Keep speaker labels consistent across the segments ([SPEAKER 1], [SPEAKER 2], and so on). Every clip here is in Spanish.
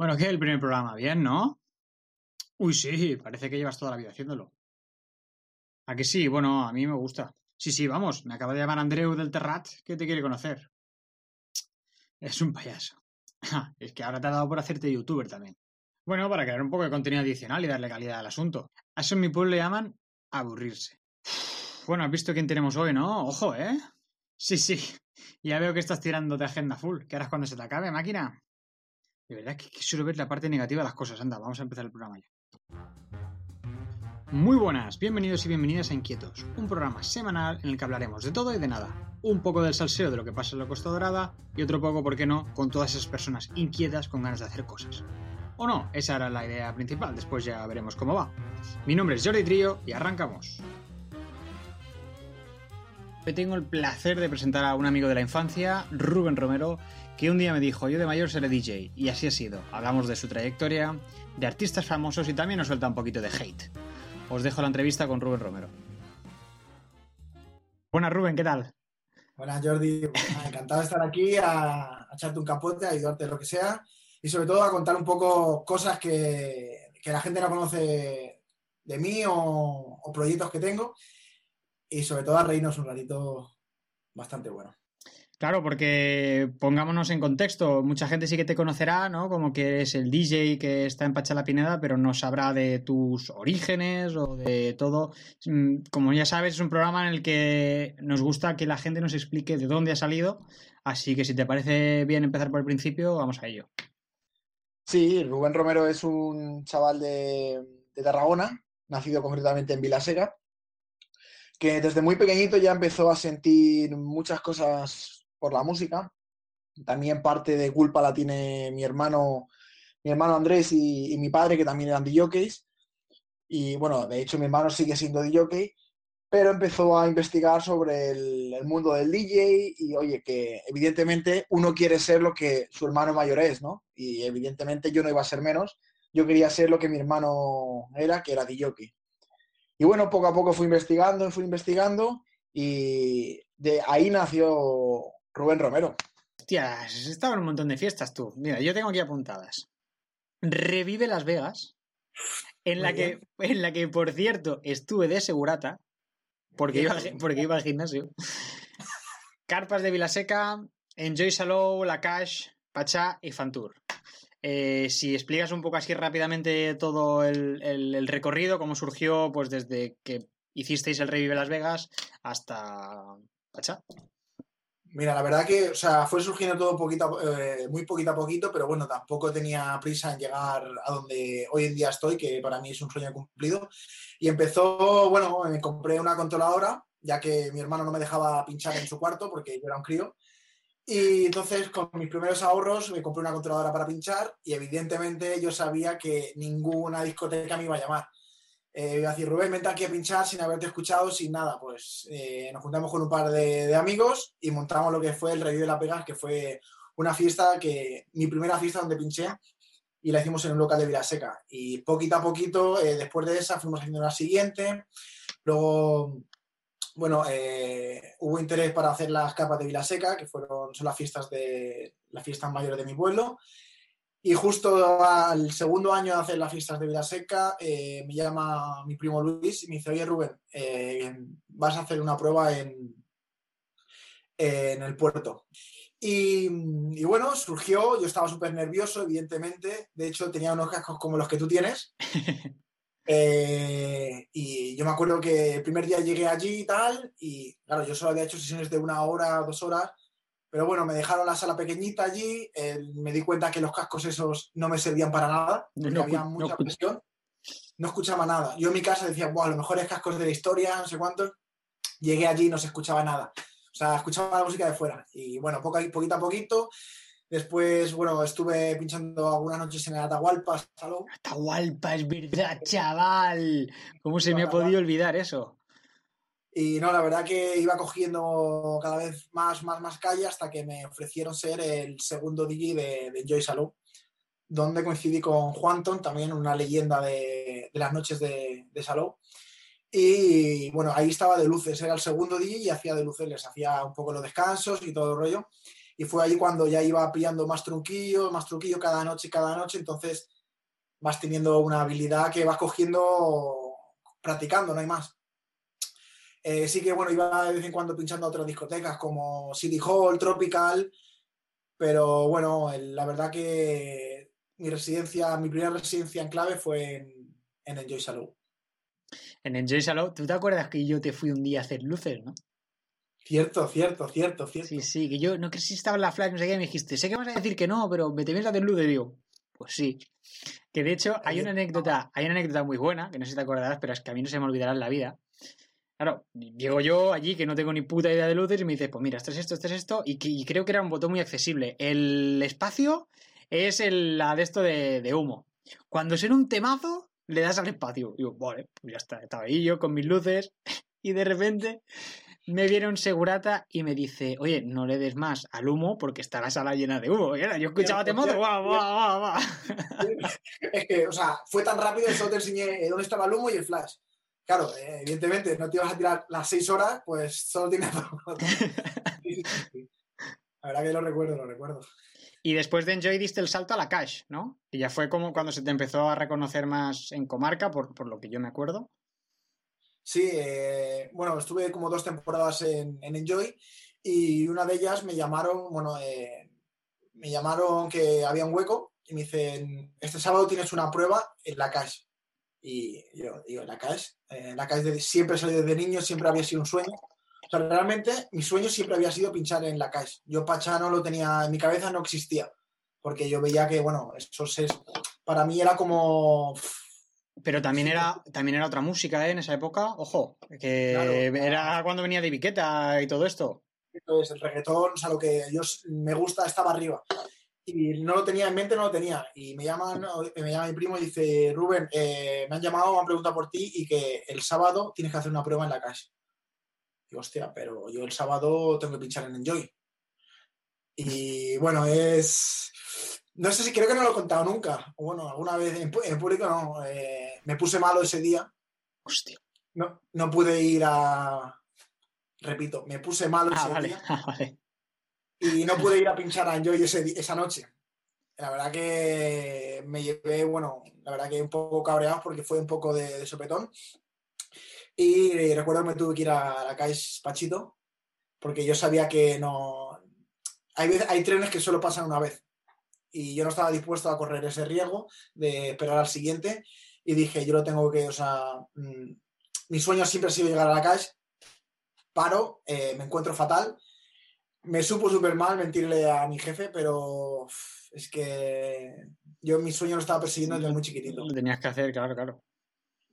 [SPEAKER 1] Bueno, ¿qué? El primer programa, bien, ¿no? Uy, sí, parece que llevas toda la vida haciéndolo. ¿A que sí? Bueno, a mí me gusta. Sí, sí, vamos, me acaba de llamar Andreu del Terrat, que te quiere conocer. Es un payaso. es que ahora te ha dado por hacerte youtuber también. Bueno, para crear un poco de contenido adicional y darle calidad al asunto. A eso en mi pueblo le llaman aburrirse. Bueno, has visto quién tenemos hoy, ¿no? Ojo, ¿eh? Sí, sí. Ya veo que estás tirando de agenda full. ¿Qué harás cuando se te acabe, máquina? De verdad que, suelo ver la parte negativa de las cosas. Anda, vamos a empezar el programa ya. Muy buenas, bienvenidos y bienvenidas a Inquietos, un programa semanal en el que hablaremos de todo y de nada. Un poco del salseo de lo que pasa en la Costa Dorada y otro poco, ¿por qué no?, con todas esas personas inquietas con ganas de hacer cosas. O no, esa era la idea principal, después ya veremos cómo va. Mi nombre es Jordi Trío y arrancamos. Hoy tengo el placer de presentar a un amigo de la infancia, Rubén Romero, que un día me dijo, yo de mayor seré DJ, y así ha sido. Hablamos de su trayectoria, de artistas famosos y también nos suelta un poquito de hate. Os dejo la entrevista con Rubén Romero. Buenas, Rubén, ¿qué tal?
[SPEAKER 2] Buenas, Jordi. Encantado de estar aquí a, echarte un capote, a ayudarte lo que sea y sobre todo a contar un poco cosas que, que la gente no conoce de mí o, o proyectos que tengo y sobre todo a reírnos un ratito bastante bueno.
[SPEAKER 1] Claro, porque pongámonos en contexto, mucha gente sí que te conocerá, ¿no? Como que eres el DJ que está en Pacha la Pineda, pero no sabrá de tus orígenes o de todo. Como ya sabes, es un programa en el que nos gusta que la gente nos explique de dónde ha salido, así que si te parece bien empezar por el principio, vamos a ello.
[SPEAKER 2] Sí, Rubén Romero es un chaval de, de Tarragona, nacido concretamente en Vilasega, que desde muy pequeñito ya empezó a sentir muchas cosas por la música. También parte de culpa la tiene mi hermano, mi hermano Andrés y, mi padre, que también eran DJs. Y bueno, de hecho mi hermano sigue siendo DJ, pero empezó a investigar sobre el, el, mundo del DJ y oye, que evidentemente uno quiere ser lo que su hermano mayor es, ¿no? Y evidentemente yo no iba a ser menos, yo quería ser lo que mi hermano era, que era DJ. Y bueno, poco a poco fui investigando, fui investigando y de ahí nació Rubén Romero.
[SPEAKER 1] Hostia, has estado en un montón de fiestas tú. Mira, yo tengo aquí apuntadas. Revive Las Vegas, en la, que, en la que, por cierto, estuve de segurata, porque iba, porque iba al gimnasio. Carpas de Vilaseca, Enjoy Salou, La Cash, Pachá y Fantour. Eh, si explicas un poco así rápidamente todo el, el, el, recorrido, cómo surgió, pues desde que hicisteis el Revive Las Vegas hasta Pachá.
[SPEAKER 2] Mira, la verdad que, o sea, fue surgiendo todo poquito, eh, muy poquito a poquito, pero bueno, tampoco tenía prisa en llegar a donde hoy en día estoy, que para mí es un sueño cumplido. Y empezó, bueno, me compré una controladora, ya que mi hermano no me dejaba pinchar en su cuarto porque yo era un crío. Y entonces, con mis primeros ahorros, me compré una controladora para pinchar y evidentemente yo sabía que ninguna discoteca me iba a llamar. Eh, iba a decir, Rubén, vente aquí a pinchar sin haberte escuchado, sin nada. Pues eh, nos juntamos con un par de, amigos y montamos lo que fue el Review de la Pegas, que fue una fiesta que, mi primera fiesta donde pinché y la hicimos en un local de Vilaseca. Y poquito a poquito, eh, después de esa, fuimos haciendo la siguiente. Luego, bueno, eh, hubo interés para hacer las capas de Vilaseca, que fueron, son las fiestas, de, las fiestas mayores de mi pueblo. Y justo al segundo año de hacer las fiestas de Vilaseca, eh, me llama mi primo Luis y me dice, oye Rubén, eh, vas a hacer una prueba en, en el puerto. Y, y, bueno, surgió, yo estaba súper nervioso, evidentemente, de hecho tenía unos cascos como los que tú tienes. eh, y yo me acuerdo que el primer día llegué allí y tal, y claro, yo solo había hecho sesiones de una hora, dos horas, pero bueno, me dejaron la sala pequeñita allí, eh, me di cuenta que los cascos esos no me servían para nada, porque no, había mucha no, presión, no escuchaba nada. Yo en mi casa decía, wow, los mejores cascos de la historia, no sé cuántos. Llegué allí y no se escuchaba nada. O sea, escuchaba la música de fuera. Y bueno, poco, poquito a poquito. Después, bueno, estuve pinchando algunas noches en el Atahualpa. Salón.
[SPEAKER 1] Atahualpa, es verdad, chaval. ¿Cómo se me ha podido olvidar eso?
[SPEAKER 2] Y no, la verdad que iba cogiendo cada vez más, más, más calle hasta que me ofrecieron ser el segundo DJ de, de Joy Salou, donde coincidí con Juanton, también una leyenda de, de las noches de, de Salou. Y bueno, ahí estaba de luces, era el segundo DJ y hacía de luces, les hacía un poco los descansos y todo el rollo. y fue ahí cuando ya iba pillando más truquillo, más truquillo cada noche, cada noche, entonces vas teniendo una habilidad que vas cogiendo practicando, no hay más. Eh, sí que, bueno, iba de vez en cuando pinchando a otras discotecas como City Hall, Tropical, pero bueno, la verdad que mi residencia, mi primera residencia en clave fue en, en Enjoy Salou.
[SPEAKER 1] En Enjoy Salou, ¿tú te acuerdas que yo te fui un día a hacer luces, no?
[SPEAKER 2] Cierto, cierto, cierto, cierto.
[SPEAKER 1] Sí, sí, que yo no sé si estaba en la flash, no sé qué, me dijiste, sé que vas a decir que no, pero me te vienes a hacer luces, digo, pues sí. Que de hecho hay una anécdota, hay una anécdota muy buena, que no sé si te acordarás, pero es que a mí no se me olvidará en la vida. Claro, llego yo allí que no tengo ni puta idea de luces y me dice, pues mira, esto es esto, esto es esto, y, creo que era un botón muy accesible. El espacio es el, la de esto de, humo. Cuando suena un temazo, le das al espacio. Y digo, vale, pues ya está, estaba ahí yo con mis luces, y de repente me viene un segurata y me dice, oye, no le des más al humo porque está la sala llena de humo. Yo escuchaba Temodo, guau, guau, guau, guau.
[SPEAKER 2] Es que, o sea, fue tan rápido que solo te enseñé dónde estaba el humo y el flash. Claro, eh, evidentemente no te ibas a tirar las seis horas, pues solo tienes... La verdad que lo recuerdo, lo recuerdo.
[SPEAKER 1] Y después de Enjoy diste el salto a la Cash, ¿no? Y ya fue como cuando se te empezó a reconocer más en comarca, por, por lo que yo me acuerdo.
[SPEAKER 2] Sí, eh, bueno, estuve como dos temporadas en, Enjoy y una de ellas me llamaron, bueno, eh, me llamaron que había un hueco y me dicen, este sábado tienes una prueba en la calle. Y yo digo, la calle, eh, la calle de, siempre desde niño, siempre había sido un sueño. O sea, realmente mi sueño siempre había sido pinchar en la calle. Yo Pachá no lo tenía, en mi cabeza no existía, porque yo veía que, bueno, eso es, para mí era como
[SPEAKER 1] pero también era, también era otra música ¿eh? en esa época, ojo, que era cuando venía de Viqueta y todo esto.
[SPEAKER 2] Entonces, el reggaetón, o sea, lo que yo me gusta estaba arriba. Y no lo tenía en mente, no lo tenía. Y me llaman, me llama mi primo y dice, Rubén, eh, me han llamado, me han preguntado por ti y que el sábado tienes que hacer una prueba en la casa. Digo, hostia, pero yo el sábado tengo que pinchar en Enjoy. Y bueno, es no sé si creo que no lo he contado nunca. O bueno, alguna vez en, público no. Eh, me puse malo ese día.
[SPEAKER 1] Hostia.
[SPEAKER 2] No, no pude ir a. Repito, me puse malo
[SPEAKER 1] ah,
[SPEAKER 2] ese
[SPEAKER 1] día. Ah, vale.
[SPEAKER 2] Y no pude ir a pinchar a Enjoy esa noche. La verdad que me llevé, bueno, la verdad que un poco cabreado porque fue un poco de, sopetón. Y recuerdo que me tuve que ir a la calle Pachito porque yo sabía que no. Hay, hay trenes que solo pasan una vez y yo no estaba dispuesto a correr ese riesgo de esperar al siguiente y dije, yo lo tengo que, o sea, mm, mi sueño siempre ha sido llegar a la calle, paro, eh, me encuentro fatal, me supo súper mal mentirle a mi jefe, pero es que yo mi sueño lo estaba persiguiendo desde muy chiquitito.
[SPEAKER 1] Lo tenías que hacer, claro, claro.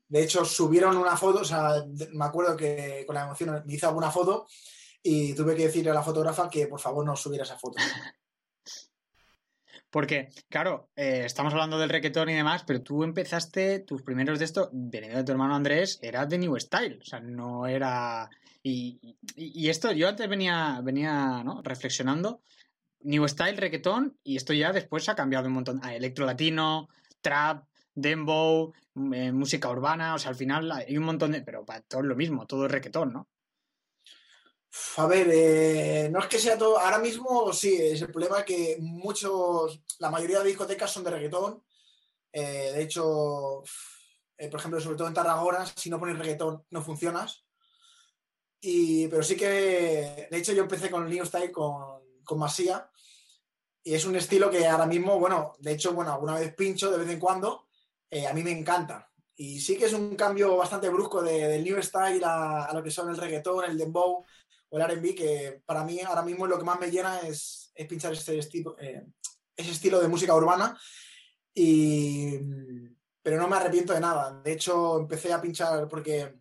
[SPEAKER 2] De hecho, subieron una foto, o sea, me acuerdo que con la emoción me hice alguna foto y tuve que decirle a la fotógrafa que por favor no subiera esa foto.
[SPEAKER 1] Porque, claro, eh, estamos hablando del reggaetón y demás, pero tú empezaste, tus primeros de esto, venido de tu hermano Andrés, era de New Style, o sea, no era... Y, esto, yo antes venía, venía ¿no? reflexionando, New Style, reggaetón, y esto ya después ha cambiado un montón a electro latino, trap, dembow, eh, música urbana, o sea, al final hay un montón de... Pero para todo lo mismo, todo es reggaetón, ¿no?
[SPEAKER 2] A ver, eh, no es que sea todo. Ahora mismo sí, es el problema que muchos, la mayoría de discotecas son de reggaetón. Eh, de hecho, eh, por ejemplo, sobre todo en Tarragona, si no pones reggaetón no funcionas. Y, pero sí que, de hecho, yo empecé con New Style, con, con Masía, y es un estilo que ahora mismo, bueno, de hecho, bueno, alguna vez pincho de vez en cuando, a mí me encanta. Y sí que es un cambio bastante brusco de, del New Style a, a, lo que son el reggaetón, el dembow, o el RB, que para mí ahora mismo lo que más me llena es, es pinchar este estilo, eh, ese estilo de música urbana. Y, pero no me arrepiento de nada. De hecho, empecé a pinchar porque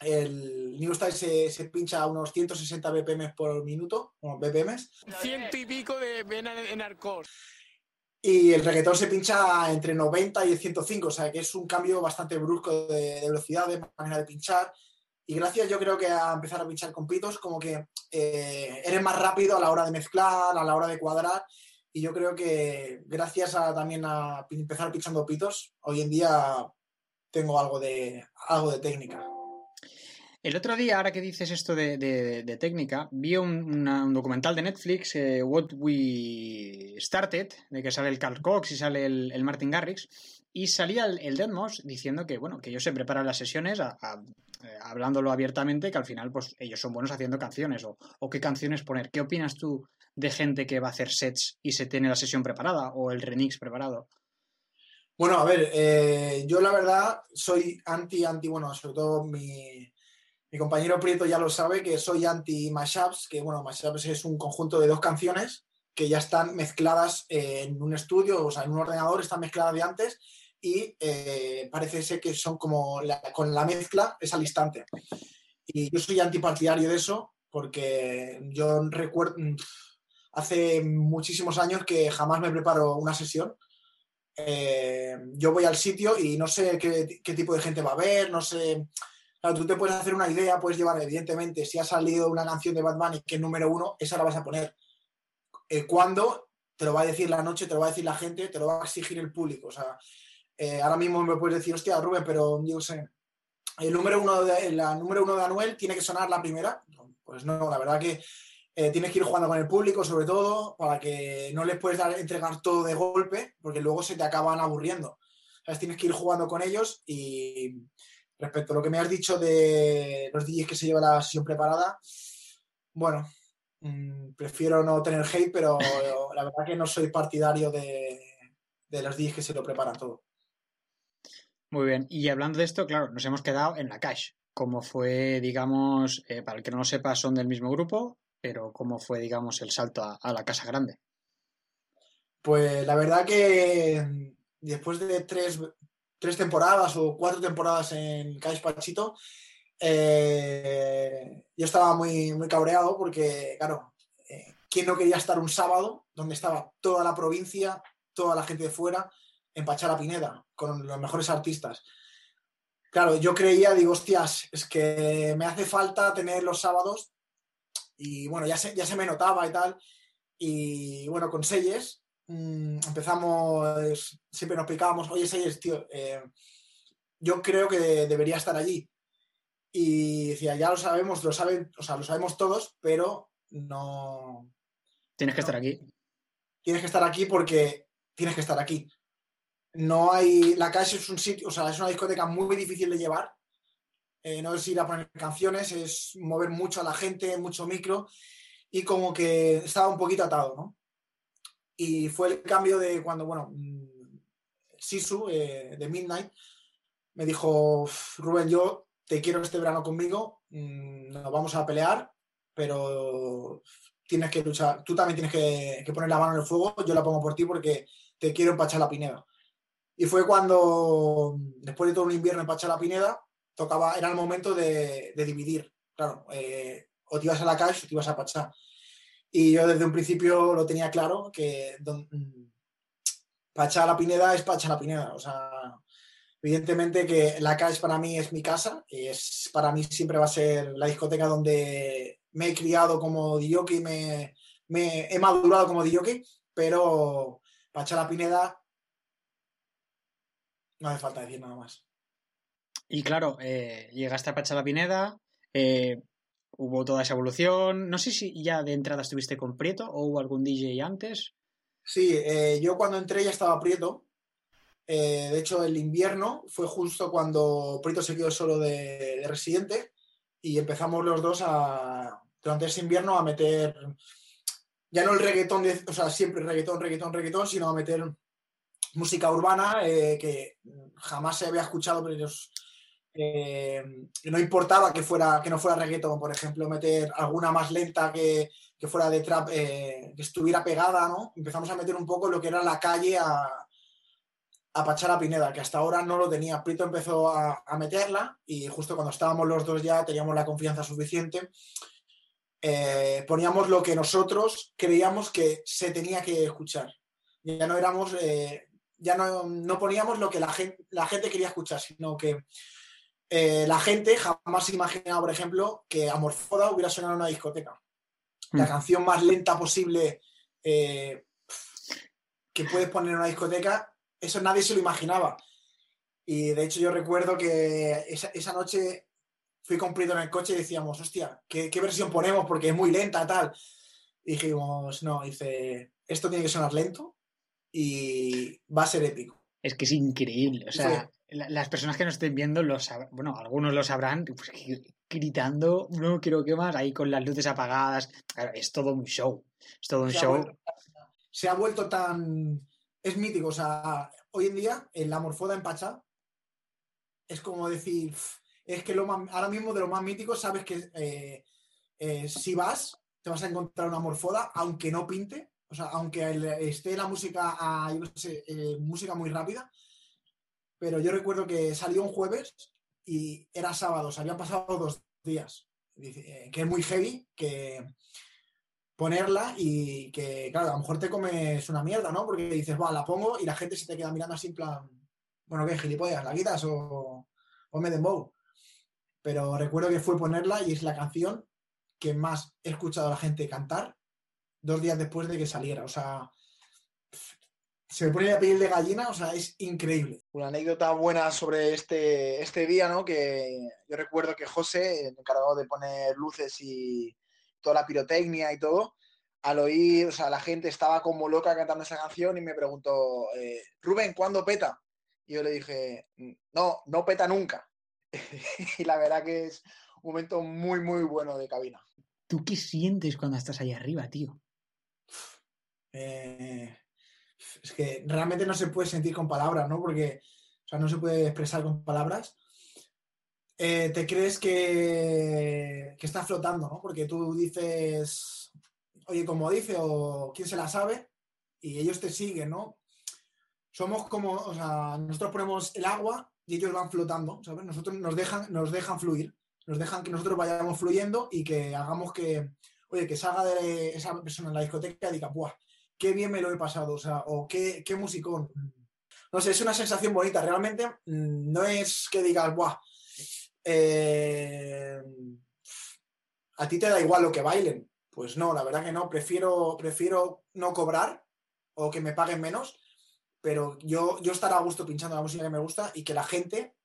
[SPEAKER 2] el New Style se, se, pincha a unos 160 BPM por minuto, o BPM.
[SPEAKER 3] Ciento y pico de en arcos.
[SPEAKER 2] Y el reggaetón se pincha entre 90 y 105, o sea que es un cambio bastante brusco de, de velocidad, de manera de pinchar. Y gracias yo creo que a empezar a pinchar con pitos, como que eh, eres más rápido a la hora de mezclar, a la hora de cuadrar. Y yo creo que gracias a, también a empezar pinchando pitos, hoy en día tengo algo de, algo de técnica.
[SPEAKER 1] El otro día, ahora que dices esto de, de- técnica, vi un, documental de Netflix, eh, What We Started, de que sale el Carl Cox y sale el, Martin Garrix, y salía el, Deadmau5 diciendo que, bueno, que ellos se preparan las sesiones eh, hablándolo abiertamente, que al final, pues, ellos son buenos haciendo canciones, o, o qué canciones poner. ¿Qué opinas tú de gente que va a hacer sets y se tiene la sesión preparada, o el remix preparado?
[SPEAKER 2] Bueno, a ver, eh, yo la verdad soy anti, anti, bueno, sobre todo mi, mi compañero Prieto ya lo sabe, que soy anti mashups, que bueno, mashups es un conjunto de dos canciones que ya están mezcladas eh, en un estudio, o sea, en un ordenador, están mezcladas de antes y eh, parece ser que son como con la mezcla es al instante. Y yo soy antipartidario de eso porque yo recuerdo, hace muchísimos años que jamás me preparo una sesión eh, yo voy al sitio y no sé qué, tipo de gente va a ver, no sé. Claro, tú te puedes hacer una idea, puedes llevar, evidentemente, si ha salido una canción de Bad Bunny que es número uno, esa la vas a poner. Eh, ¿Cuándo? Te lo va a decir la noche, te lo va a decir la gente, te lo va a exigir el público. O sea, eh, ahora mismo me puedes decir, hostia, Rubén, pero yo sé, el número uno de, la número uno de Anuel tiene que sonar la primera. Pues no, la verdad que eh, tienes que ir jugando con el público, sobre todo, para que no les puedes dar, entregar todo de golpe, porque luego se te acaban aburriendo. ¿Sabes? Tienes que ir jugando con ellos y respecto a lo que me has dicho de los DJs que se lleva la sesión preparada, bueno, mmm, prefiero no tener hate, pero la verdad que no soy partidario de, de los DJs que se lo preparan todo.
[SPEAKER 1] Muy bien, y hablando de esto, claro, nos hemos quedado en la cash. Como fue, digamos, eh, para el que no lo sepa, son del mismo grupo, pero cómo fue, digamos, el salto a, la casa grande.
[SPEAKER 2] Pues la verdad que después de tres, tres temporadas o cuatro temporadas en Caix Pachito, eh, yo estaba muy, muy cabreado porque, claro, eh, ¿quién no quería estar un sábado donde estaba toda la provincia, toda la gente de fuera, en Pachara Pineda, con los mejores artistas? Claro, yo creía, digo, hostias, es que me hace falta tener los sábados y bueno, ya se, ya se me notaba y tal. Y bueno, con Selles mmm, empezamos, siempre nos picábamos, oye Selles, tío, eh, yo creo que debería estar allí. Y decía, ya lo sabemos, lo saben, o sea, lo sabemos todos, pero no.
[SPEAKER 1] Tienes que
[SPEAKER 2] no,
[SPEAKER 1] estar aquí.
[SPEAKER 2] Tienes que estar aquí porque tienes que estar aquí. No hay. La calle es un sitio, o sea, es una discoteca muy difícil de llevar. Eh, no es ir a poner canciones, es mover mucho a la gente, mucho micro, y como que estaba un poquito atado, ¿no? Y fue el cambio de cuando, bueno, Sisu eh, de Midnight me dijo, Rubén, yo te quiero este verano conmigo, mmm, nos vamos a pelear, pero tienes que luchar, tú también tienes que, poner la mano en el fuego, yo la pongo por ti porque te quiero empachar la Pineda. Y fue cuando, después de todo un invierno en Pachá la Pineda, tocaba, era el momento de, dividir. Claro, eh, o te ibas a la calle o te ibas a Pachá. Y yo desde un principio lo tenía claro, que don, Pachá la Pineda es Pachá la Pineda. O sea, evidentemente que la calle para mí es mi casa, y es, para mí siempre va a ser la discoteca donde me he criado como DJ, me, me he madurado como DJ, pero Pachá la Pineda no hace falta decir nada más.
[SPEAKER 1] Y claro, eh, llegaste a Pachala Pineda, eh, hubo toda esa evolución. No sé si ya de entrada estuviste con Prieto o hubo algún DJ antes.
[SPEAKER 2] Sí, eh, yo cuando entré ya estaba Prieto. De hecho, el invierno fue justo cuando Prieto se quedó solo de, de, residente y empezamos los dos a, durante ese invierno a meter, ya no el reggaetón, de, o sea, siempre reggaetón, reggaetón, reggaetón, sino a meter música urbana que jamás se había escuchado, pero ellos, eh, no importaba que fuera que no fuera reggaeton, por ejemplo, meter alguna más lenta que, que fuera de trap, eh, que estuviera pegada, ¿no? Empezamos a meter un poco lo que era la calle a, a Pachara Pineda, que hasta ahora no lo tenía. Prito empezó a, a, meterla y justo cuando estábamos los dos ya teníamos la confianza suficiente. Eh, poníamos lo que nosotros creíamos que se tenía que escuchar. Ya no éramos ya no, no, poníamos lo que la gente, la gente quería escuchar, sino que eh, la gente jamás imaginaba, por ejemplo, que Amorfoda hubiera sonado en una discoteca. Mm. La canción más lenta posible eh, que puedes poner en una discoteca, eso nadie se lo imaginaba. Y de hecho yo recuerdo que esa, esa noche fui cumplido en el coche y decíamos, hostia, ¿qué, ¿qué, versión ponemos? Porque es muy lenta, tal. Y dijimos, no, dice, esto tiene que sonar lento y va a ser épico.
[SPEAKER 1] Es que es increíble. O sea, las personas que nos estén viendo, los bueno, algunos lo sabrán, pues, gritando, no quiero que más, ahí con las luces apagadas. es todo un show. Es todo un
[SPEAKER 2] se
[SPEAKER 1] show.
[SPEAKER 2] Ha vuelto, se ha vuelto tan. Es mítico. O sea, hoy en día, en la morfoda en Pachá, es como decir. Es que lo más, ahora mismo de lo más mítico, sabes que eh, eh, si vas, te vas a encontrar una morfoda, aunque no pinte, o sea, aunque esté la música a, yo no sé, eh, música muy rápida, pero yo recuerdo que salió un jueves y era sábado, habían pasado dos días, que es muy heavy, que ponerla y que, claro, a lo mejor te comes una mierda, ¿no? Porque dices, va, la pongo y la gente se te queda mirando así en plan, bueno, ¿qué gilipollas? ¿La quitas o, o me dembow? pero recuerdo que fue ponerla y es la canción que más he escuchado a la gente cantar dos días después de que saliera. O sea, se me pone la piel de gallina, o sea, es increíble.
[SPEAKER 4] Una anécdota buena sobre este, este día, ¿no? Que yo recuerdo que José, encargado de poner luces y toda la pirotecnia y todo, al oír, o sea, la gente estaba como loca cantando esa canción y me preguntó, eh, Rubén, ¿cuándo peta? Y yo le dije, no, no peta nunca. y la verdad que es un momento muy, muy bueno de cabina.
[SPEAKER 1] ¿Tú qué sientes cuando estás ahí arriba, tío?
[SPEAKER 2] Eh, es que realmente no se puede sentir con palabras, ¿no? Porque, o sea, no se puede expresar con palabras. Eh, te crees que, que flotando, ¿no? Porque tú dices, oye, como dice, o quién se la sabe, y ellos te siguen, ¿no? Somos como, o sea, nosotros ponemos el agua y ellos van flotando, ¿sabes? Nosotros nos dejan, nos dejan fluir, nos dejan que nosotros vayamos fluyendo y que hagamos que, oye, que salga de esa persona en la discoteca y diga, ¡buah! ¡Qué bien me lo he pasado! O sea, o qué, qué musicón. No sé, es una sensación bonita. Realmente mm, no es que digas, ¡buah! Eh, a ti te da igual lo que bailen. Pues no, la verdad que no. Prefiero, prefiero no cobrar o que me paguen menos pero yo, yo estar a gusto pinchando la música que me gusta y que la gente,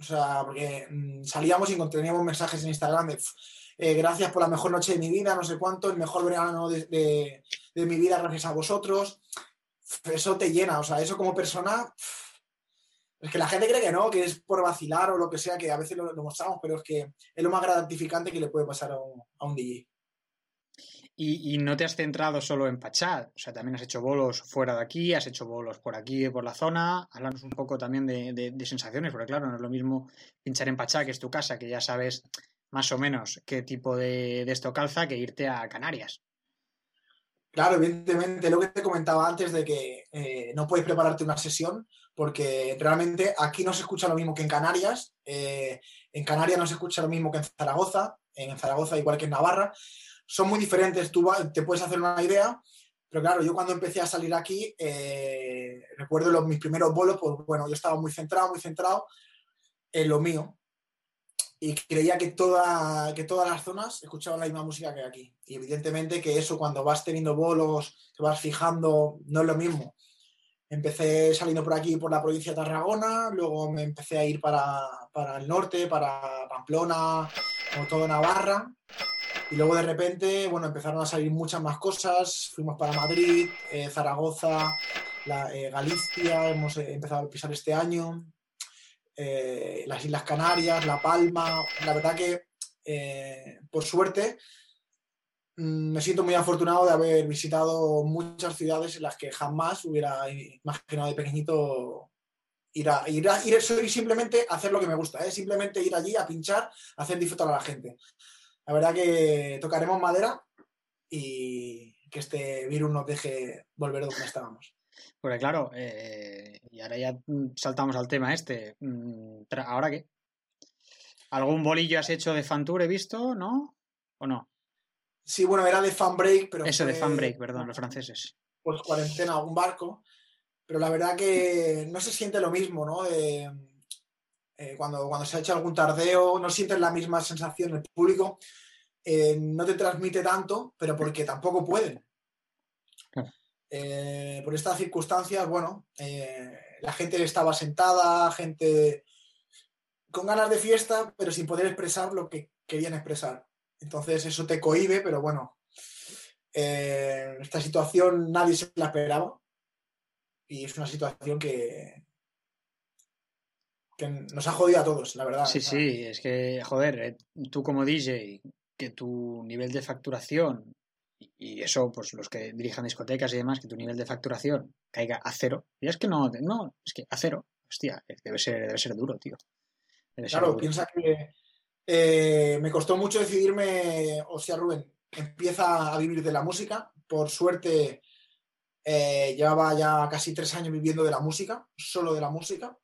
[SPEAKER 2] o sea, porque mmm, salíamos y teníamos mensajes en Instagram de eh, gracias por la mejor noche de mi vida, no sé cuánto, el mejor verano de, de, de, mi vida gracias a vosotros. Eso te llena, o sea, eso como persona, es que la gente cree que no, que es por vacilar o lo que sea, que a veces lo, lo mostramos, pero es que es lo más gratificante que le puede pasar a un, a un DJ.
[SPEAKER 1] Y, no te has centrado solo en Pachá, o sea, también has hecho bolos fuera de aquí, has hecho bolos por aquí, por la zona. Háblanos un poco también de, sensaciones, porque claro, no es lo mismo pinchar en Pachá, que es tu casa, que ya sabes más o menos qué tipo de, de esto calza, que irte a Canarias.
[SPEAKER 2] Claro, evidentemente, lo que te comentaba antes de que eh, no puedes prepararte una sesión, porque realmente aquí no se escucha lo mismo que en Canarias, eh, en Canarias no se escucha lo mismo que en Zaragoza, en Zaragoza igual que en Navarra son muy diferentes, tú te puedes hacer una idea, pero claro, yo cuando empecé a salir aquí, eh, recuerdo los, mis primeros bolos, pues bueno, yo estaba muy centrado, muy centrado en lo mío. Y creía que, toda, que todas las zonas escuchaban la misma música que aquí. Y evidentemente que eso cuando vas teniendo bolos, te vas fijando, no es lo mismo. Empecé saliendo por aquí, por la provincia de Tarragona, luego me empecé a ir para, para el norte, para Pamplona, como todo Navarra. Y luego de repente, bueno, empezaron a salir muchas más cosas. Fuimos para Madrid, eh, Zaragoza, eh, Galicia, hemos eh, empezado a pisar este año, las Islas Canarias, La Palma. La verdad que, por suerte, mmm, me siento muy afortunado de haber visitado muchas ciudades en las que jamás hubiera imaginado de pequeñito ir a, ir a ir, simplemente hacer lo que me gusta, ¿eh? simplemente ir allí a pinchar, a hacer disfrutar a la gente la verdad que tocaremos madera y que este virus nos deje volver donde estábamos.
[SPEAKER 1] Porque claro, eh, y ahora ya saltamos al tema este. ¿Ahora qué? ¿Algún bolillo has hecho de Fantour, he visto, no? ¿O no?
[SPEAKER 2] Sí, bueno, era de Fanbreak, pero...
[SPEAKER 1] Eso, fue, de Fanbreak, perdón, los franceses.
[SPEAKER 2] Pues cuarentena, algún barco. Pero la verdad que no se siente lo mismo, ¿no? Eh, eh, cuando, cuando se ha hecho algún tardeo, no sientes la misma sensación. El público eh, no te transmite tanto, pero porque tampoco pueden. Eh, por estas circunstancias, bueno, la gente estaba sentada, gente con ganas de fiesta, pero sin poder expresar lo que querían expresar. Entonces eso te cohibe, pero bueno, esta situación nadie se la esperaba y es una situación que, que nos ha jodido a todos, la verdad.
[SPEAKER 1] Sí, sí, es que, joder, eh, tú como DJ, que tu nivel de facturación, y eso, pues los que dirijan discotecas y demás, que tu nivel de facturación caiga a cero. Y es que no, no, es que a cero. Hostia, debe ser, debe ser duro, tío.
[SPEAKER 2] claro, piensa que eh, me costó mucho decidirme, o sea, Rubén, empieza a vivir de la música. Por suerte, eh, llevaba ya casi tres años viviendo de la música, solo de la música.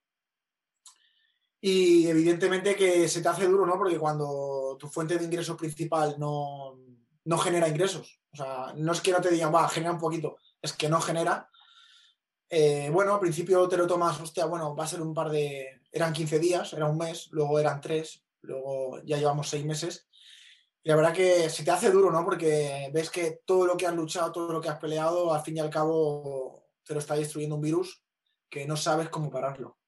[SPEAKER 2] Y evidentemente que se te hace duro, ¿no? Porque cuando tu fuente de ingresos principal no, no genera ingresos, o sea, no es que no te digan, va, genera un poquito, es que no genera. Eh, bueno, al principio te lo tomas, hostia, bueno, va a ser un par de. Eran 15 días, era un mes, luego eran tres, luego ya llevamos seis meses. Y la verdad que se te hace duro, ¿no? Porque ves que todo lo que has luchado, todo lo que has peleado, al fin y al cabo te lo está destruyendo un virus que no sabes cómo pararlo.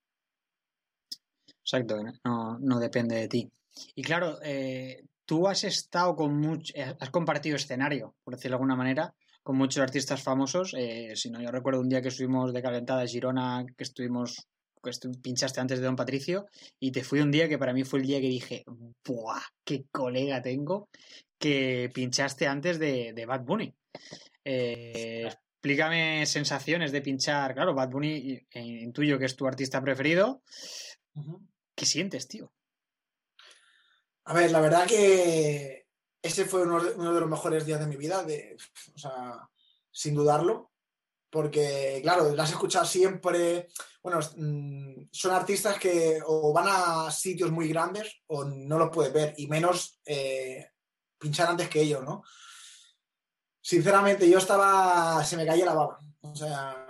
[SPEAKER 1] Exacto, no, no depende de ti. Y claro, eh, tú has estado con mucho, eh, has compartido escenario, por decirlo de alguna manera, con muchos artistas famosos. Eh, si no, yo recuerdo un día que estuvimos de calentada a Girona, que estuvimos, que pinchaste antes de Don Patricio, y te fui un día que para mí fue el día que dije, ¡buah! ¡Qué colega tengo! Que pinchaste antes de, Bad Bunny. Eh, explícame sensaciones de pinchar. Claro, Bad Bunny intuyo que es tu artista preferido. ¿Qué sientes, tío?
[SPEAKER 2] A ver, la verdad que ese fue uno de, los mejores días de mi vida, de, o sea, sin dudarlo, porque, claro, las he escuchado siempre. Bueno, mm, son artistas que o van a sitios muy grandes o no los puedes ver, y menos eh, pinchar antes que ellos, ¿no? Sinceramente, yo estaba. Se me caía la baba. O sea,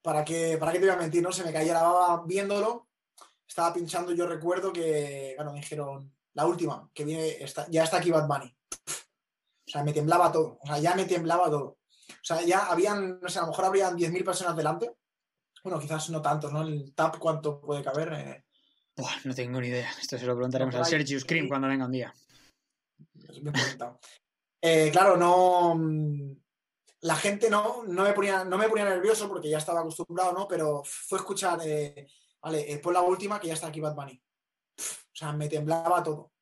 [SPEAKER 2] ¿para qué, ¿para qué te voy a mentir, no? Se me caía la baba viéndolo. Estaba pinchando, yo recuerdo que, claro, me dijeron, la última, que viene, ya está aquí Bad Bunny. O sea, me temblaba todo. O sea, ya me temblaba todo. O sea, ya habían, no sé, a lo mejor habrían 10.000 personas delante. Bueno, quizás no tantos, ¿no? El tap, ¿cuánto puede caber? Eh...
[SPEAKER 1] no tengo ni idea. Esto se lo preguntaremos a Sergio Scream cuando venga un día.
[SPEAKER 2] eh, claro, no. La gente no, no, me ponía, no me ponía nervioso porque ya estaba acostumbrado, ¿no? Pero fue escuchar, eh, vale, eh, la última que ya está aquí Bad Bunny. O sea, me temblaba todo.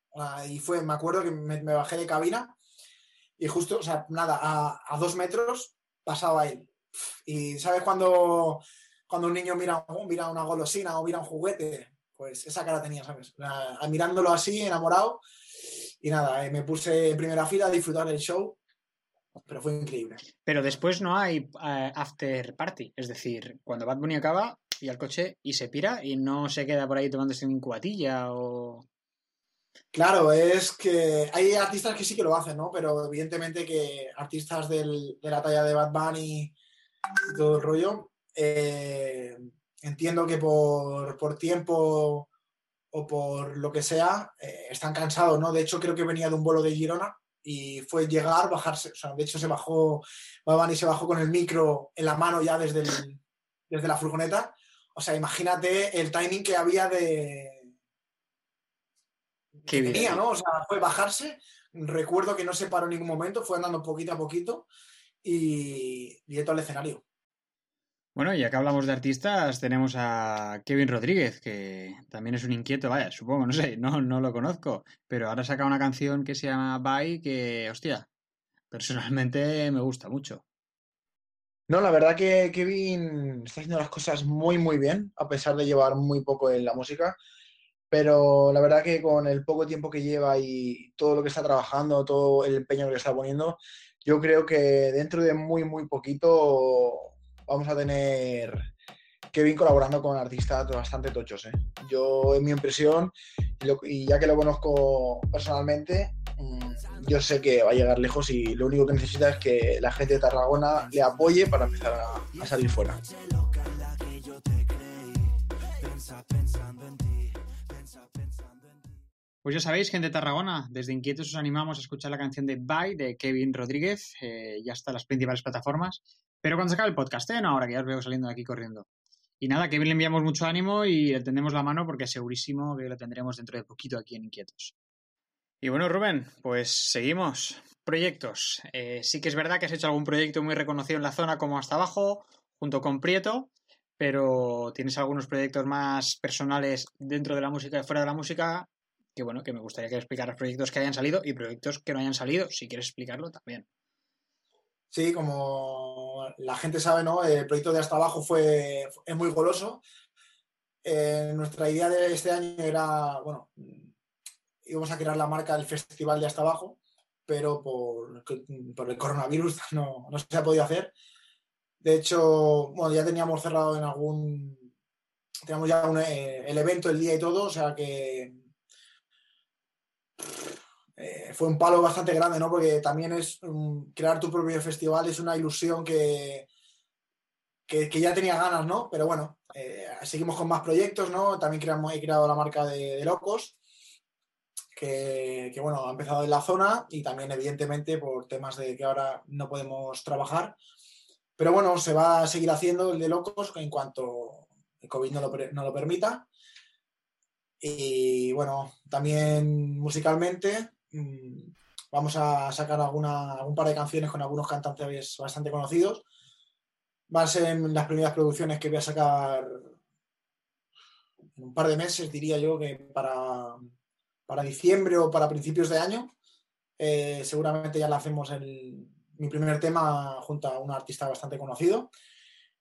[SPEAKER 2] Y fue, me acuerdo que me, bajé de cabina y justo, o sea, nada, a, dos metros pasaba él. Y ¿sabes cuando, cuando un niño mira, mira una golosina o mira un juguete? Pues esa cara tenía, ¿sabes? mirándolo así, enamorado. Y nada, eh, me puse en primera fila a disfrutar del show, pero fue increíble.
[SPEAKER 1] Pero después no hay eh, after party, es decir, cuando Bad Bunny acaba, y al coche y se pira y no se queda por ahí tomándose un cuatilla o...
[SPEAKER 2] Claro, es que hay artistas que sí que lo hacen, ¿no? Pero evidentemente que artistas de la talla de Bad Bunny y todo el rollo, eh, entiendo que por, tiempo o por lo que sea, eh, están cansados, ¿no? De hecho, creo que venía de un vuelo de Girona y fue llegar, bajarse, o sea, de hecho se bajó, Bad Bunny se bajó con el micro en la mano ya desde, desde la furgoneta o sea, imagínate el timing que había de.
[SPEAKER 1] Que
[SPEAKER 2] tenía, ¿no? O sea, fue bajarse. Recuerdo que no se paró en ningún momento, fue andando poquito a poquito y directo al escenario.
[SPEAKER 1] Bueno, ya que hablamos de artistas, tenemos a Kevin Rodríguez, que también es un inquieto, vaya, supongo, no sé, no, no lo conozco, pero ahora saca una canción que se llama Bye, que, hostia, personalmente me gusta mucho.
[SPEAKER 4] No, la verdad que Kevin está haciendo las cosas muy, muy bien, a pesar de llevar muy poco en la música. Pero la verdad que con el poco tiempo que lleva y todo lo que está trabajando, todo el empeño que está poniendo, yo creo que dentro de muy, muy poquito vamos a tener Kevin colaborando con artistas bastante tochos. ¿eh? Yo, en mi impresión, y ya que lo conozco personalmente, yo sé que va a llegar lejos y lo único que necesita es que la gente de Tarragona le apoye para empezar a, salir fuera.
[SPEAKER 1] Pues ya sabéis, gente de Tarragona, desde Inquietos os animamos a escuchar la canción de Bye de Kevin Rodríguez, eh, ya está en las principales plataformas, pero cuando se acabe el podcast, ¿eh? no ahora que ya os veo saliendo de aquí corriendo. Y nada, que le enviamos mucho ánimo y le tendemos la mano porque segurísimo que lo tendremos dentro de poquito aquí en Inquietos. Y bueno, Rubén, pues seguimos. Proyectos. Eh, sí que es verdad que has hecho algún proyecto muy reconocido en la zona como hasta abajo, junto con Prieto, pero tienes algunos proyectos más personales dentro de la música y fuera de la música que bueno, que me gustaría que explicaras proyectos que hayan salido y proyectos que no hayan salido, si quieres explicarlo también.
[SPEAKER 2] Sí, como la gente sabe, ¿no? El proyecto de Hasta Abajo fue, es muy goloso. Eh, nuestra idea de este año era, bueno, íbamos a crear la marca del Festival de Hasta Abajo, pero por, por el coronavirus no, no, se ha podido hacer. De hecho, bueno, ya teníamos cerrado en algún... Teníamos ya eh, el evento, el día y todo, o sea que eh, fue un palo bastante grande, ¿no? Porque también es crear tu propio festival es una ilusión que, que, ya tenía ganas, ¿no? Pero bueno, eh, seguimos con más proyectos, ¿no? También creamos, he creado la marca de, Locos, que, bueno, ha empezado en la zona y también, evidentemente, por temas de que ahora no podemos trabajar. Pero bueno, se va a seguir haciendo el de Locos en cuanto el COVID no lo, no lo permita. Y bueno, también musicalmente, Mm, vamos a sacar alguna, un par de canciones con algunos cantantes bastante conocidos. Va a ser las primeras producciones que voy a sacar en un par de meses, diría yo, que para, para diciembre o para principios de año. Eh, seguramente ya la hacemos el, mi primer tema junto a un artista bastante conocido.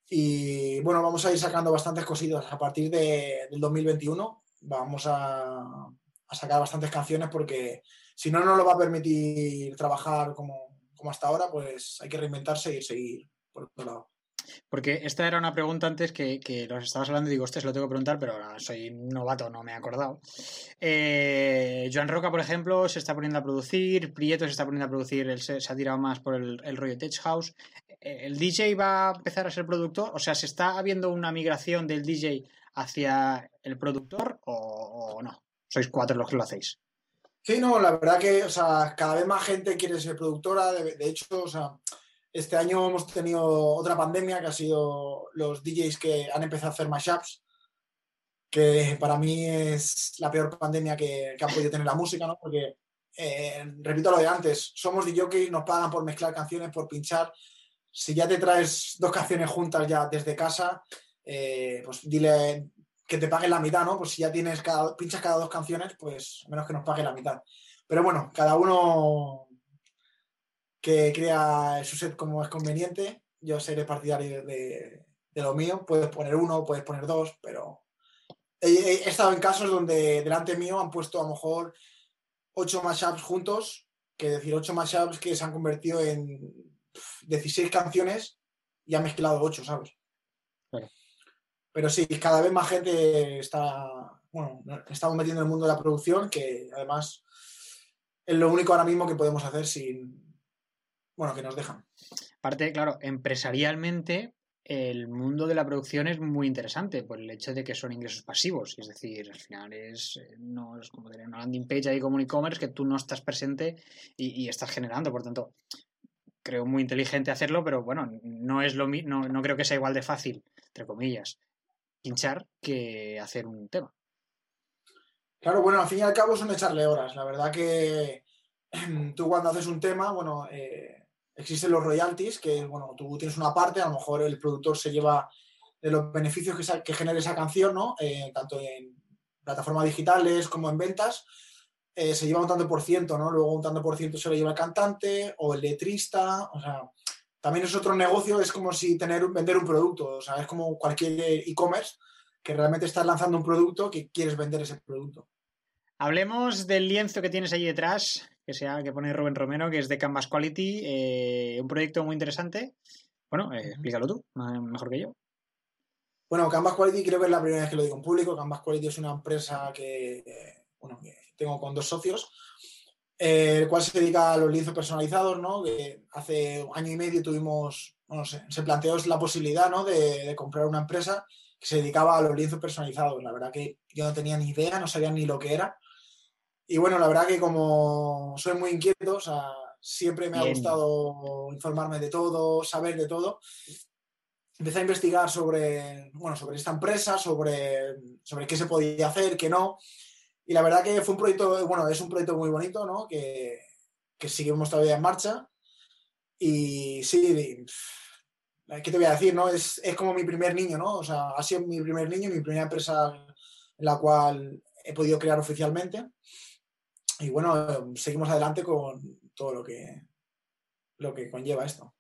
[SPEAKER 2] Y bueno, vamos a ir sacando bastantes cositas a partir de, del 2021. Vamos a, sacar bastantes canciones porque si no, no lo va a permitir trabajar como, hasta ahora, pues hay que reinventarse y seguir por otro lado.
[SPEAKER 1] Porque esta era una pregunta antes que, que los estabas hablando y digo, este se lo tengo que preguntar, pero ahora soy novato, no me he acordado. Eh, Joan Roca, por ejemplo, se está poniendo a producir, Prieto se está poniendo a producir, él se, ha tirado más por el, rollo Tech House. Eh, ¿El DJ va a empezar a ser productor? O sea, ¿se está habiendo una migración del DJ hacia el productor o no? Sois cuatro los que lo hacéis.
[SPEAKER 2] Sí, no, la verdad que, o sea, cada vez más gente quiere ser productora. De, hecho, o sea, este año hemos tenido otra pandemia que ha sido los DJs que han empezado a hacer mashups, que para mí es la peor pandemia que, ha podido tener la música, ¿no? Porque, eh, repito lo de antes, somos DJs, nos pagan por mezclar canciones, por pinchar. Si ya te traes dos canciones juntas ya desde casa, eh, pues dile, que te paguen la mitad, ¿no? Pues si ya tienes cada, pinchas cada dos canciones, pues menos que nos pague la mitad. Pero bueno, cada uno que crea su set como es conveniente. Yo seré partidario de, lo mío. Puedes poner uno, puedes poner dos, pero he, estado en casos donde delante mío han puesto a lo mejor ocho mashups juntos, que decir, ocho mashups que se han convertido en 16 canciones y han mezclado ocho, ¿sabes? Pero sí, cada vez más gente está, bueno, estamos metiendo en el mundo de la producción, que además es lo único ahora mismo que podemos hacer sin, bueno, que nos dejan.
[SPEAKER 1] Aparte, claro, empresarialmente el mundo de la producción es muy interesante por el hecho de que son ingresos pasivos. Es decir, al final es, no es como tener una landing page ahí como un e-commerce que tú no estás presente y, y, estás generando. Por tanto, creo muy inteligente hacerlo, pero bueno, no es lo no, no creo que sea igual de fácil, entre comillas, pinchar que hacer un tema.
[SPEAKER 2] Claro, bueno, al fin y al cabo son echarle horas. La verdad que tú cuando haces un tema, bueno, eh, existen los royalties, que bueno, tú tienes una parte, a lo mejor el productor se lleva de los beneficios que, que genere esa canción, ¿no? Eh, tanto en plataformas digitales como en ventas, eh, se lleva un tanto por ciento, ¿no? Luego un tanto por ciento se lo lleva el cantante o el letrista, o sea, también es otro negocio, es como si tener, vender un producto, o sea, es como cualquier e-commerce que realmente estás lanzando un producto que quieres vender ese producto.
[SPEAKER 1] Hablemos del lienzo que tienes ahí detrás, que sea que pone Rubén Romero, que es de Canvas Quality, eh, un proyecto muy interesante. Bueno, eh, explícalo tú, mejor que yo.
[SPEAKER 2] Bueno, Canvas Quality creo que es la primera vez que lo digo en público. Canvas Quality es una empresa que, bueno, que tengo con dos socios el cual se dedica a los lienzos personalizados, ¿no? Que hace un año y medio tuvimos, no sé, se planteó la posibilidad, ¿no? De, comprar una empresa que se dedicaba a los lienzos personalizados. La verdad que yo no tenía ni idea, no sabía ni lo que era. Y bueno, la verdad que como soy muy inquieto, o sea, siempre me ha gustado informarme de todo, saber de todo. empecé a investigar sobre, bueno, sobre esta empresa, sobre, sobre qué se podía hacer, qué no. Y la verdad que fue un proyecto, bueno, es un proyecto muy bonito, ¿no? Que, que seguimos todavía en marcha. Y sí, ¿qué te voy a decir, no? Es, es como mi primer niño, ¿no? O sea, ha sido mi primer niño, mi primera empresa en la cual he podido crear oficialmente. Y bueno, seguimos adelante con todo lo que, lo que conlleva esto.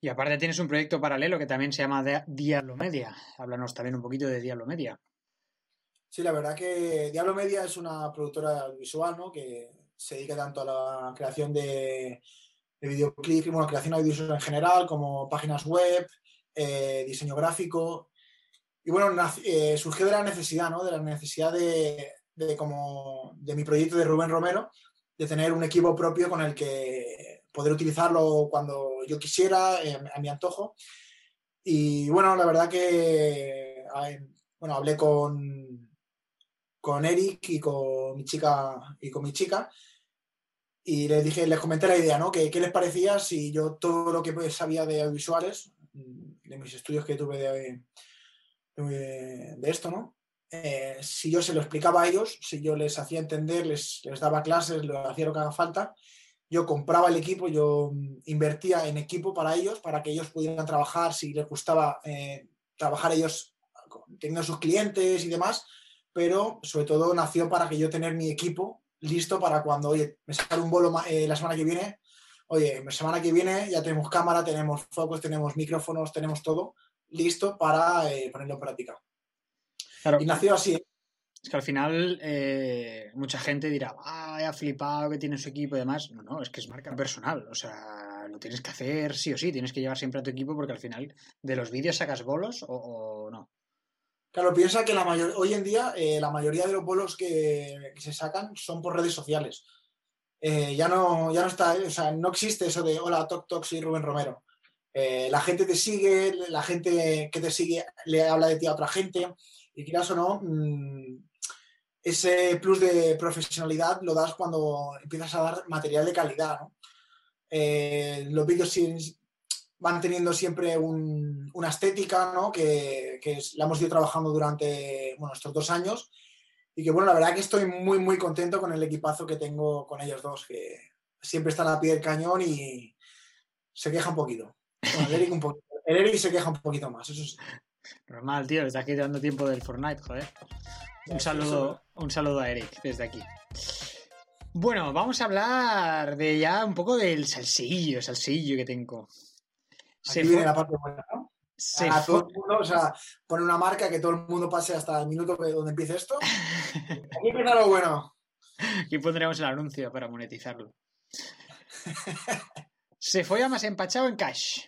[SPEAKER 1] Y aparte tienes un proyecto paralelo que también se llama Diablo Media. Háblanos también un poquito de Diablo Media.
[SPEAKER 2] Sí, la verdad que Diablo Media es una productora visual, ¿no? Que se dedica tanto a la creación de, de videoclips, bueno, creación audiovisual en general, como páginas web, eh, diseño gráfico. Y bueno, eh, surgió de la necesidad, ¿no? De la necesidad de, de, como, de mi proyecto de Rubén Romero, de tener un equipo propio con el que poder utilizarlo cuando yo quisiera, eh, a mi antojo. Y bueno, la verdad que bueno, hablé con, con Eric y con mi chica y con mi chica y les dije, les comenté la idea, ¿no? Qué les parecía si yo todo lo que sabía de audiovisuales, de mis estudios que tuve de, de, esto, ¿no? Eh, si yo se lo explicaba a ellos, si yo les hacía entender, les, les daba clases, les hacía lo que haga falta, yo compraba el equipo, yo mm, invertía en equipo para ellos, para que ellos pudieran trabajar, si les gustaba eh, trabajar ellos teniendo sus clientes y demás, pero sobre todo nació para que yo tener mi equipo listo para cuando, oye, me sale un bolo eh, la semana que viene, oye, la semana que viene ya tenemos cámara, tenemos focos, tenemos micrófonos, tenemos todo listo para ponerlo en práctica. Y nació así.
[SPEAKER 1] Es que al final eh, mucha gente dirá, ah, ha flipado que tiene su equipo y demás. No, no, es que es marca personal. O sea, lo tienes que hacer sí o sí. Tienes que llevar siempre a tu equipo porque al final de los vídeos sacas bolos o, no.
[SPEAKER 2] Claro, piensa que la mayor, hoy en día eh, la mayoría de los bolos que, se sacan son por redes sociales. Eh, ya, no, ya no está, o sea, no existe eso de hola, Tok Tok, soy Rubén Romero. la gente te sigue, la gente que te sigue le habla de ti a otra gente, y quieras o no, mm, ese plus de profesionalidad lo das cuando empiezas a dar material de calidad. Eh, los vídeos van teniendo siempre una estética ¿no? que, la hemos ido trabajando durante bueno, estos dos años y que bueno, la verdad que estoy muy muy contento con el equipazo que tengo con ellos dos, que siempre están a pie del cañón y se queja un poquito. el, Eric un poquito. el Eric se queja un poquito más, eso sí.
[SPEAKER 1] Normal, tío, le estás quitando tiempo del Fortnite, joder. Un saludo, un saludo a Eric desde aquí. Bueno, vamos a hablar de ya un poco del salsillo, salsillo que tengo.
[SPEAKER 2] Se aquí viene la parte buena, ¿no? Se a todo el mundo, o sea, pone una marca que todo el mundo pase hasta el minuto donde empiece esto. Aquí empieza lo bueno.
[SPEAKER 1] Aquí pondremos el anuncio para monetizarlo. Se fue a más empachado en cash.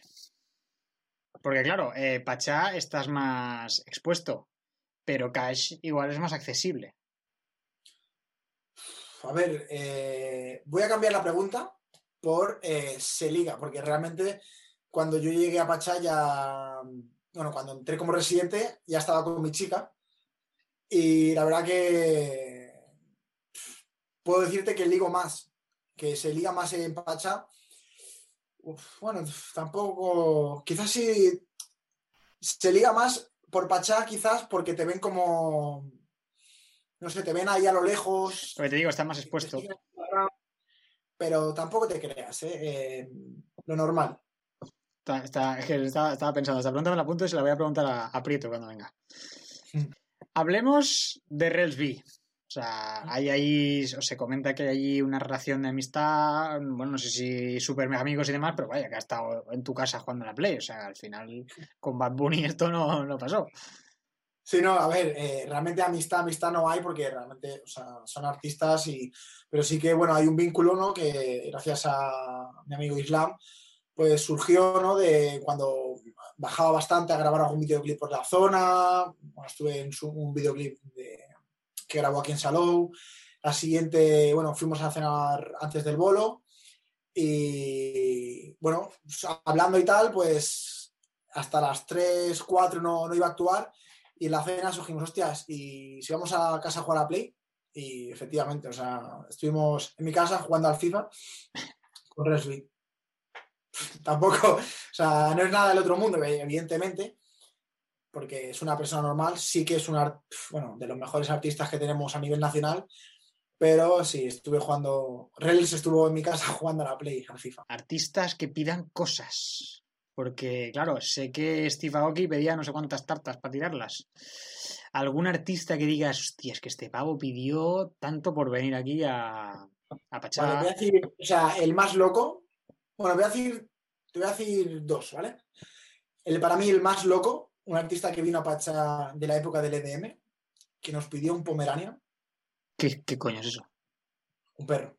[SPEAKER 1] Porque claro, eh, Pachá estás más expuesto, pero Cash igual es más accesible.
[SPEAKER 2] A ver, eh, voy a cambiar la pregunta por eh, Seliga, porque realmente cuando yo llegué a Pachá ya, bueno, cuando entré como residente ya estaba con mi chica y la verdad que puedo decirte que ligo más, que se liga más en Pachá bueno, tampoco. Quizás sí. Se liga más por Pachá, quizás porque te ven como. No sé, te ven ahí a lo lejos.
[SPEAKER 1] Porque te digo, está más expuesto.
[SPEAKER 2] Pero tampoco te creas, ¿eh? eh lo normal.
[SPEAKER 1] Está, estaba, pensando, esta pregunta me la apunto y se la voy a preguntar a, a Prieto cuando venga. Hablemos de Rails o sea, hay ahí, se comenta que hay allí una relación de amistad, bueno, no sé si súper amigos y demás, pero vaya, que ha estado en tu casa jugando a la Play, o sea, al final con Bad Bunny esto no, no pasó.
[SPEAKER 2] Sí, no, a ver, eh, realmente amistad, amistad no hay porque realmente, o sea, son artistas y, pero sí que, bueno, hay un vínculo, ¿no? Que gracias a mi amigo Islam, pues surgió, ¿no? De cuando bajaba bastante a grabar algún videoclip por la zona, bueno, estuve en un videoclip de que grabó aquí en Salou. La siguiente, bueno, fuimos a cenar antes del bolo. Y bueno, hablando y tal, pues hasta las 3, 4 no, no iba a actuar. Y en la cena surgimos, hostias, y si vamos a casa a jugar a Play. Y efectivamente, o sea, estuvimos en mi casa jugando al FIFA con Resby. tampoco, o sea, no es nada del otro mundo, evidentemente, porque es una persona normal, sí que es un, bueno, de los mejores artistas que tenemos a nivel nacional, pero sí, estuve jugando, Relis estuvo en mi casa jugando a la Play, al FIFA.
[SPEAKER 1] Artistas que pidan cosas. Porque, claro, sé que Steve Aoki pedía no sé cuántas tartas para tirarlas. ¿Algún artista que diga, hostia, es que este pavo pidió tanto por venir aquí a, a Pachá?
[SPEAKER 2] Vale, voy a decir, o sea, el más loco. Bueno, voy a decir, te voy a decir dos, ¿vale? El, para mí, el más loco, un artista que vino a Pachá de la época del EDM, que nos pidió un Pomerania.
[SPEAKER 1] ¿Qué, qué coño es eso?
[SPEAKER 2] Un perro.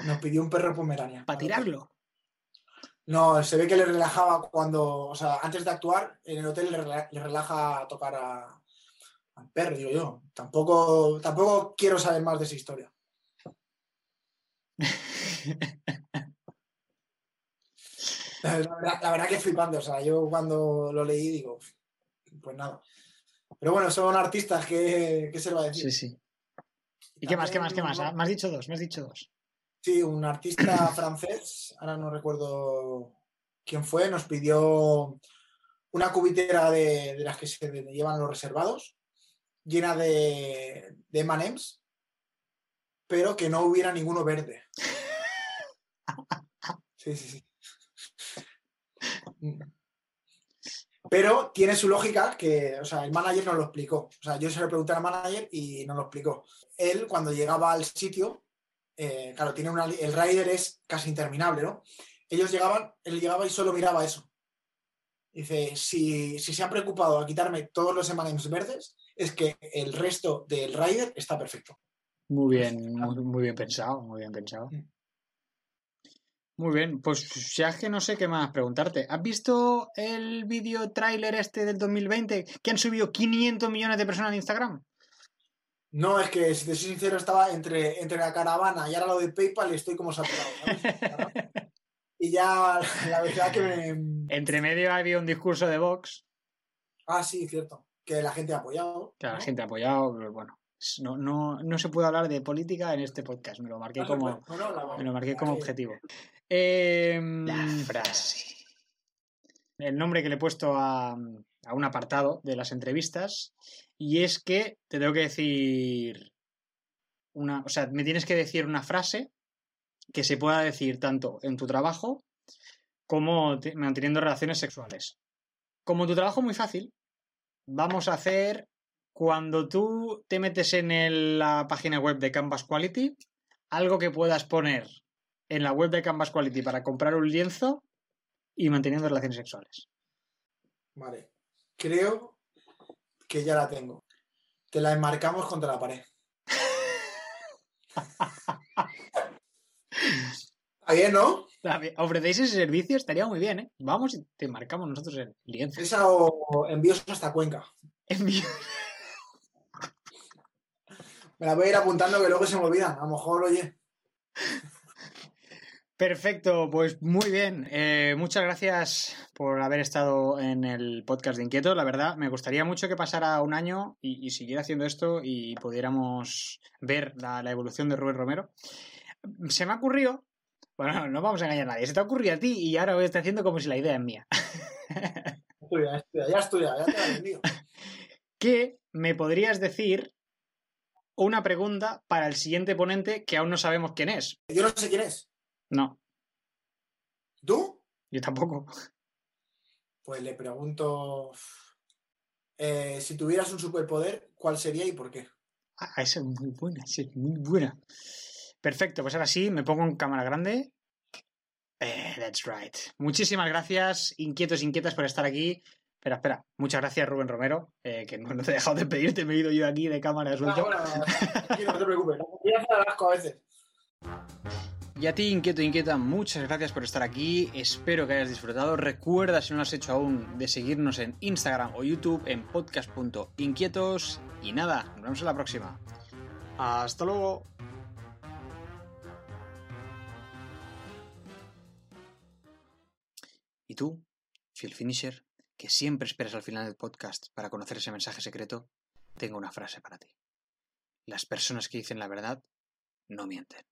[SPEAKER 2] Nos pidió un perro Pomerania.
[SPEAKER 1] ¿Para tirarlo?
[SPEAKER 2] No, se ve que le relajaba cuando, o sea, antes de actuar, en el hotel le, relaja tocar a, al perro, digo yo. Tampoco, tampoco quiero saber más de esa historia. La verdad, la verdad, que flipando, o sea, yo cuando lo leí digo, pues nada. Pero bueno, son artistas, ¿qué, qué se le va a decir?
[SPEAKER 1] Sí, sí. ¿Y, qué más, qué más, qué más? Me has dicho dos, me has dicho dos.
[SPEAKER 2] Sí, un artista francés, ahora no recuerdo quién fue, nos pidió una cubitera de, las que se llevan los reservados, llena de, de Manems, pero que no hubiera ninguno verde. Sí, sí, sí. Pero tiene su lógica que, o sea, el manager nos lo explicó. O sea, yo se lo pregunté al manager y nos lo explicó. Él, cuando llegaba al sitio, eh, claro, tiene una, el rider es casi interminable, ¿no? Ellos llegaban, él llegaba y solo miraba eso. Dice, si, se han preocupado a quitarme todos los emanems verdes, es que el resto del rider está perfecto.
[SPEAKER 1] Muy bien, muy, bien pensado, muy bien pensado. Mm. Muy bien, pues ya es que no sé qué más preguntarte. ¿Has visto el vídeo tráiler este del 2020 que han subido 500 millones de personas en Instagram?
[SPEAKER 2] No, es que si te soy sincero, estaba entre, entre la caravana y ahora lo de PayPal y estoy como saturado. y ya la verdad que me.
[SPEAKER 1] Entre medio había un discurso de Vox.
[SPEAKER 2] Ah, sí, cierto. Que la gente ha apoyado.
[SPEAKER 1] Que la gente ha apoyado, pero bueno. No, no, no, se puede hablar de política en este podcast. Me lo marqué como, me lo marqué como objetivo. Em, la frase. El nombre que le he puesto a, a un apartado de las entrevistas y es que te tengo que decir una, o sea, me tienes que decir una frase que se pueda decir tanto en tu trabajo como manteniendo relaciones sexuales. Como tu trabajo es muy fácil, vamos a hacer cuando tú te metes en la página web de Canvas Quality, algo que puedas poner en la web de Canvas Quality para comprar un lienzo y manteniendo relaciones sexuales.
[SPEAKER 2] Vale. Creo que ya la tengo. Te la enmarcamos contra la pared. Está bien, ¿no?
[SPEAKER 1] Ofrecéis ese servicio, estaría muy bien, ¿eh? Vamos y te marcamos nosotros el lienzo.
[SPEAKER 2] Esa o envíos hasta Cuenca. Envíos. Me la voy a ir apuntando que luego se me olvidan. A lo mejor, oye.
[SPEAKER 1] Perfecto, pues muy bien. Eh, muchas gracias por haber estado en el podcast de Inquieto. La verdad, me gustaría mucho que pasara un año y, siguiera haciendo esto y pudiéramos ver la, evolución de Rubén Romero. Se me ha ocurrido, bueno, no vamos a engañar a nadie, se te ha ocurrido a ti y ahora voy a estar haciendo como si la idea es mía.
[SPEAKER 2] ya estudia, ya estudia, ya te la vendido.
[SPEAKER 1] ¿Qué me podrías decir una pregunta para el siguiente ponente que aún no sabemos quién es?
[SPEAKER 2] Yo no sé quién es.
[SPEAKER 1] No.
[SPEAKER 2] ¿Tú?
[SPEAKER 1] Yo tampoco.
[SPEAKER 2] Pues le pregunto, eh, si tuvieras un superpoder, ¿cuál sería y por qué?
[SPEAKER 1] Ah, esa es muy buena, esa es muy buena. Perfecto, pues ahora sí, me pongo en cámara grande. Eh, that's right. Muchísimas gracias, inquietos, inquietas, por estar aquí. Espera, espera. Muchas gracias, Rubén Romero, eh, que no, te he dejado de pedirte, me he ido yo aquí de cámara suelto.
[SPEAKER 2] No, no, te preocupes, a veces.
[SPEAKER 1] Y a ti, inquieto, inquieta, muchas gracias por estar aquí. Espero que hayas disfrutado. Recuerda, si no lo has hecho aún, de seguirnos en Instagram o YouTube en podcast.inquietos. Y nada, nos vemos en la próxima. Hasta luego. ¿Y tú, Phil Finisher, que siempre esperas al final del podcast para conocer ese mensaje secreto? Tengo una frase para ti. Las personas que dicen la verdad no mienten.